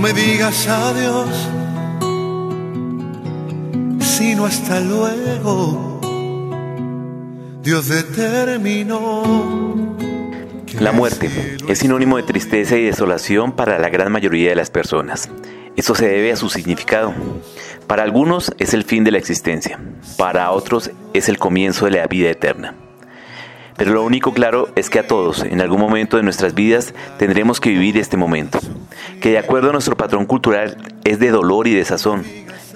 me digas adiós, sino hasta luego. Dios determinó. La muerte es sinónimo de tristeza y desolación para la gran mayoría de las personas. Esto se debe a su significado. Para algunos es el fin de la existencia, para otros es el comienzo de la vida eterna. Pero lo único claro es que a todos, en algún momento de nuestras vidas, tendremos que vivir este momento, que de acuerdo a nuestro patrón cultural es de dolor y de sazón,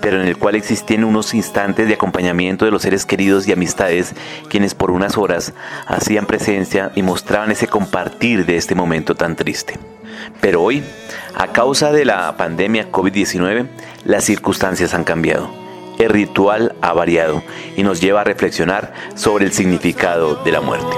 pero en el cual existían unos instantes de acompañamiento de los seres queridos y amistades, quienes por unas horas hacían presencia y mostraban ese compartir de este momento tan triste. Pero hoy, a causa de la pandemia COVID-19, las circunstancias han cambiado el ritual ha variado y nos lleva a reflexionar sobre el significado de la muerte.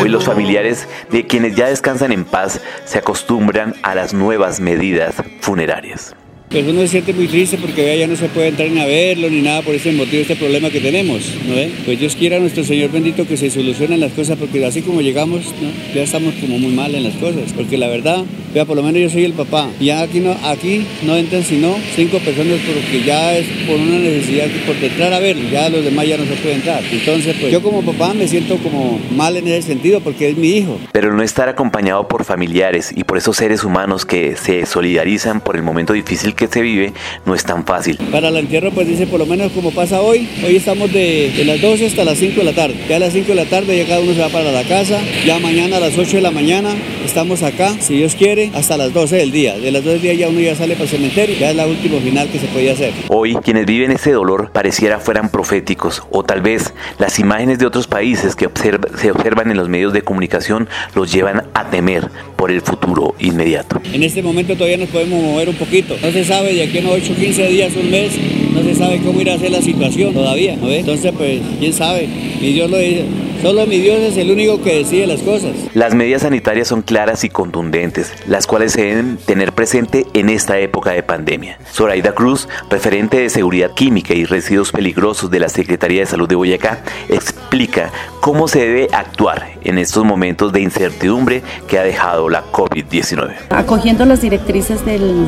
Hoy los familiares de quienes ya descansan en paz se acostumbran a las nuevas medidas funerarias. Pues uno se siente muy triste porque ya no se puede entrar ni a verlo ni nada por ese motivo, este problema que tenemos, ¿no Pues Dios quiera nuestro Señor bendito que se solucionen las cosas porque así como llegamos, ya estamos como muy mal en las cosas, porque la verdad, vea, por lo menos yo soy el papá, ya aquí no, aquí no entran sino cinco personas porque ya es por una necesidad, por entrar a verlo, ya los demás ya no se pueden entrar. Entonces, pues yo como papá me siento como mal en ese sentido porque es mi hijo. Pero no estar acompañado por familiares y por esos seres humanos que se solidarizan por el momento difícil que que se vive no es tan fácil. Para el entierro, pues dice, por lo menos como pasa hoy, hoy estamos de, las 12 hasta las 5 de la tarde. Ya a las 5 de la tarde ya cada uno se va para la casa, ya mañana a las 8 de la mañana estamos acá, si Dios quiere, hasta las 12 del día. De las 12 del día ya uno ya sale para el cementerio, ya es la última final que se podía hacer. Hoy, quienes viven ese dolor pareciera fueran proféticos, o tal vez las imágenes de otros países que se observan en los medios de comunicación los llevan a temer por el futuro inmediato. En este momento todavía nos podemos mover un poquito. No se sabe de aquí a 8, 15 días, un mes, no se sabe cómo irá a ser la situación todavía. ¿no Entonces, pues, quién sabe. Mi Dios lo dice. Solo mi Dios es el único que decide las cosas. Las medidas sanitarias son claras y contundentes, las cuales se deben tener presente en esta época de pandemia. Zoraida Cruz, referente de Seguridad Química y Residuos Peligrosos de la Secretaría de Salud de Boyacá, explica cómo se debe actuar en estos momentos de incertidumbre que ha dejado la COVID-19. Acogiendo las directrices del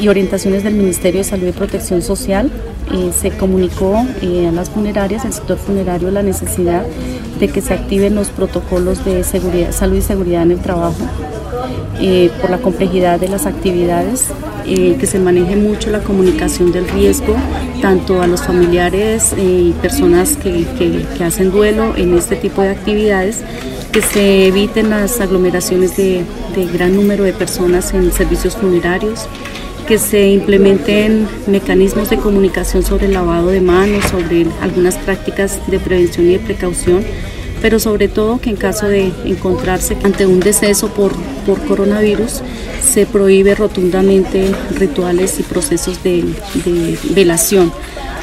y orientaciones del Ministerio de Salud y Protección Social, eh, se comunicó eh, a las funerarias, al sector funerario, la necesidad de que se activen los protocolos de salud y seguridad en el trabajo, eh, por la complejidad de las actividades, que se maneje mucho la comunicación del riesgo, tanto a los familiares y personas que, hacen duelo en este tipo de actividades, que se eviten las aglomeraciones de gran número de personas en servicios funerarios, que se implementen mecanismos de comunicación sobre el lavado de manos, sobre algunas prácticas de prevención y de precaución, pero sobre todo que en caso de encontrarse ante un deceso por, por coronavirus, se prohíbe rotundamente rituales y procesos de, de velación.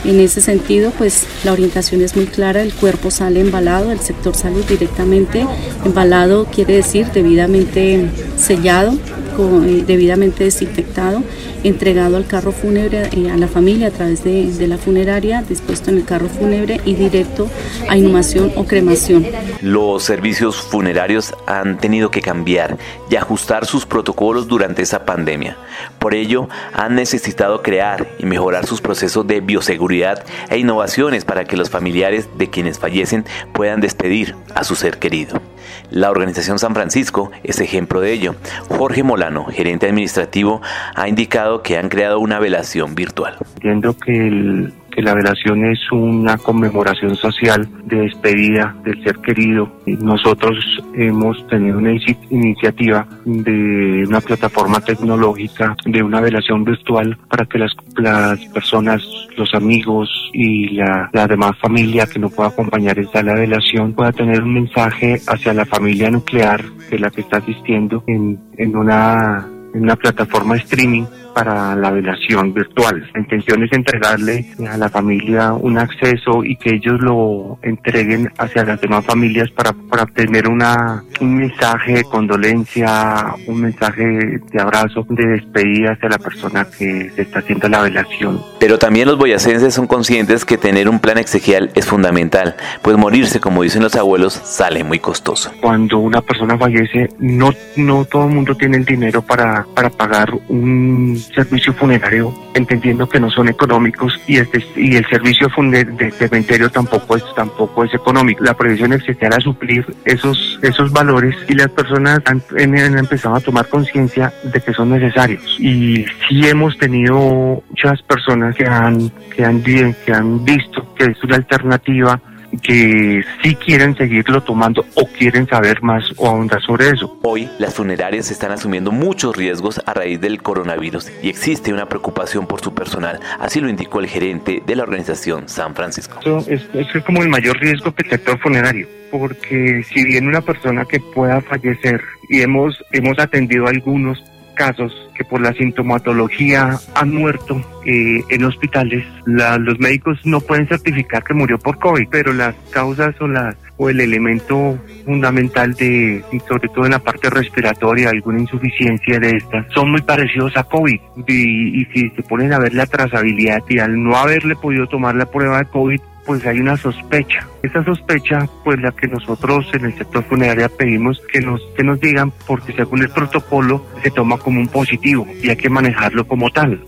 En ese sentido, pues la orientación es muy clara, el cuerpo sale embalado, el sector salud directamente embalado quiere decir debidamente sellado, eh, debidamente desinfectado entregado al carro fúnebre, eh, a la familia a través de, de, la funeraria, dispuesto en el carro fúnebre y directo a inhumación o cremación. Los servicios funerarios han tenido que cambiar y ajustar sus protocolos durante esa pandemia. Por ello, han necesitado crear y mejorar sus procesos de bioseguridad e innovaciones para que los familiares de quienes fallecen puedan despedir a su ser querido. La organización San Francisco es ejemplo de ello. Jorge Molano, gerente administrativo, ha indicado que han creado una velación virtual. Entiendo que el que la velación es una conmemoración social de despedida del ser querido. Nosotros hemos tenido una iniciativa de una plataforma tecnológica de una velación virtual para que las, las personas, los amigos y la, la demás familia que no pueda acompañar esta la velación pueda tener un mensaje hacia la familia nuclear de la que está asistiendo en, en una en una plataforma de streaming para la velación virtual. La intención es entregarle a la familia un acceso y que ellos lo entreguen hacia las demás familias para, para obtener una, un mensaje de condolencia, un mensaje de abrazo, de despedida hacia la persona que se está haciendo la velación. Pero también los boyacenses son conscientes que tener un plan exequial es fundamental, pues morirse, como dicen los abuelos, sale muy costoso. Cuando una persona fallece, no, no todo el mundo tiene el dinero para, para pagar un servicio funerario, entendiendo que no son económicos y, este, y el servicio de, cementerio tampoco es, tampoco es económico. La previsión exequial a suplir esos, esos valores y las personas han, han empezado a tomar conciencia de que son necesarios. Y sí hemos tenido muchas personas que han, que han, que han visto que es una alternativa que sí quieren seguirlo tomando o quieren saber más o ahondar sobre eso. Hoy las funerarias están asumiendo muchos riesgos a raíz del coronavirus y existe una preocupación por su personal, así lo indicó el gerente de la organización San Francisco. Eso es, es como el mayor riesgo que el sector funerario, porque si bien una persona que pueda fallecer y hemos, hemos atendido algunos casos que por la sintomatología han muerto eh, en hospitales. los médicos no pueden certificar que murió por COVID, pero las causas o, las, o el elemento fundamental de, sobre todo en la parte respiratoria, alguna insuficiencia de estas, son muy parecidos a COVID. Y, y si se ponen a ver la trazabilidad y al no haberle podido tomar la prueba de COVID, pues hay una sospecha. Esa sospecha, pues la que nosotros en el sector funerario pedimos que nos, que nos digan, porque según el protocolo se toma como un positivo y hay que manejarlo como tal.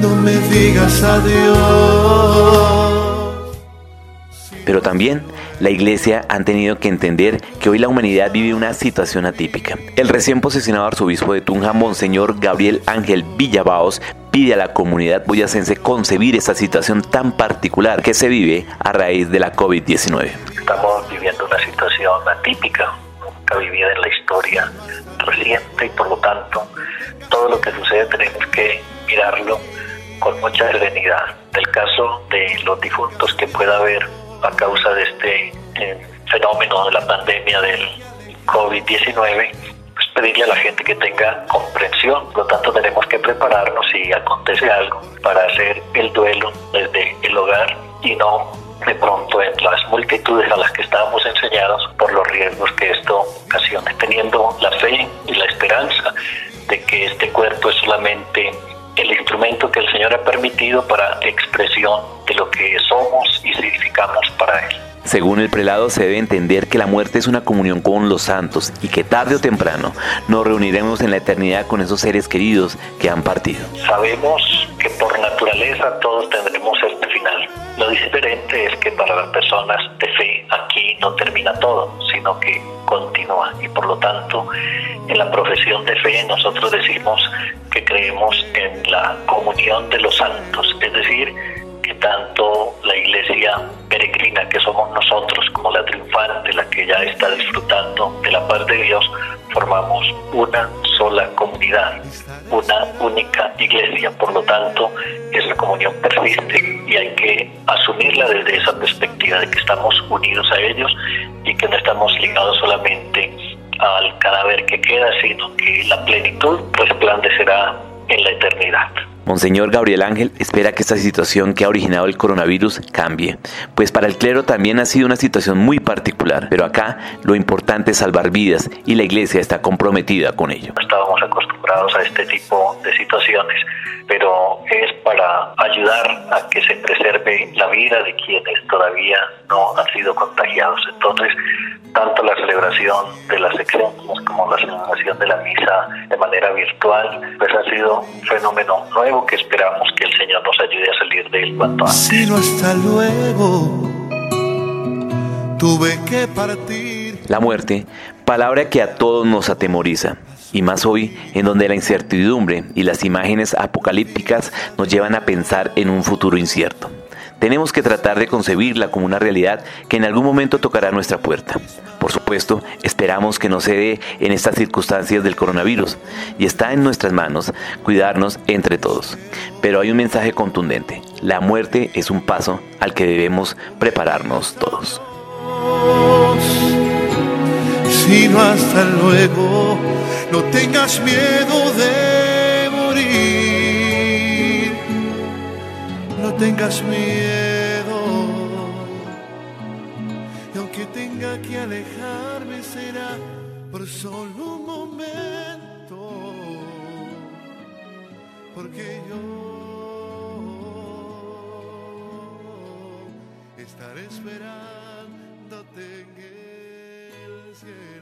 No me digas adiós. Pero también la iglesia han tenido que entender que hoy la humanidad vive una situación atípica. El recién posesionado arzobispo de Tunja, Monseñor Gabriel Ángel Villabaos, pide a la comunidad boyacense concebir esta situación tan particular que se vive a raíz de la COVID-19. Estamos viviendo una situación atípica, nunca vivida en la historia reciente y por lo tanto todo lo que sucede tenemos que mirarlo con mucha serenidad. El caso de los difuntos que pueda haber a causa de este eh, fenómeno de la pandemia del COVID-19, pues pedirle a la gente que tenga comprensión. Por lo tanto, tenemos que prepararnos si acontece algo para hacer el duelo desde el hogar y no de pronto en las multitudes a las que estábamos enseñados por los riesgos que esto ocasiona, teniendo la fe y la esperanza de que este cuerpo es solamente el instrumento que el Señor ha permitido para expresión Según el prelado se debe entender que la muerte es una comunión con los santos y que tarde o temprano nos reuniremos en la eternidad con esos seres queridos que han partido. Sabemos que por naturaleza todos tendremos este final. Lo diferente es que para las personas de fe aquí no termina todo, sino que continúa y por lo tanto en la profesión de fe nosotros decimos que creemos en la comunión de los santos, es decir, ya está disfrutando de la paz de Dios, formamos una sola comunidad, una única iglesia. Por lo tanto, esa comunión persiste y hay que asumirla desde esa perspectiva de que estamos unidos a ellos y que no estamos ligados solamente al cadáver que queda, sino que la plenitud resplandecerá en la eternidad. Monseñor Gabriel Ángel espera que esta situación que ha originado el coronavirus cambie, pues para el clero también ha sido una situación muy particular, pero acá lo importante es salvar vidas y la iglesia está comprometida con ello. Estábamos acostumbrados a este tipo de situaciones, pero es para ayudar a que se preserve la vida de quienes todavía no han sido contagiados. Entonces, tanto la celebración de las exentos como la celebración de la misa de manera virtual, pues ha sido un fenómeno nuevo que esperamos que el Señor nos ayude a salir de él cuanto antes. Sino hasta luego, tuve que partir. La muerte, palabra que a todos nos atemoriza, y más hoy, en donde la incertidumbre y las imágenes apocalípticas nos llevan a pensar en un futuro incierto. Tenemos que tratar de concebirla como una realidad que en algún momento tocará nuestra puerta. Por supuesto, esperamos que no se dé en estas circunstancias del coronavirus y está en nuestras manos cuidarnos entre todos. Pero hay un mensaje contundente. La muerte es un paso al que debemos prepararnos todos. Sino hasta luego, no tengas miedo de morir. No tengas miedo. Que alejarme será por solo un momento. Porque yo estaré esperándote en el cielo.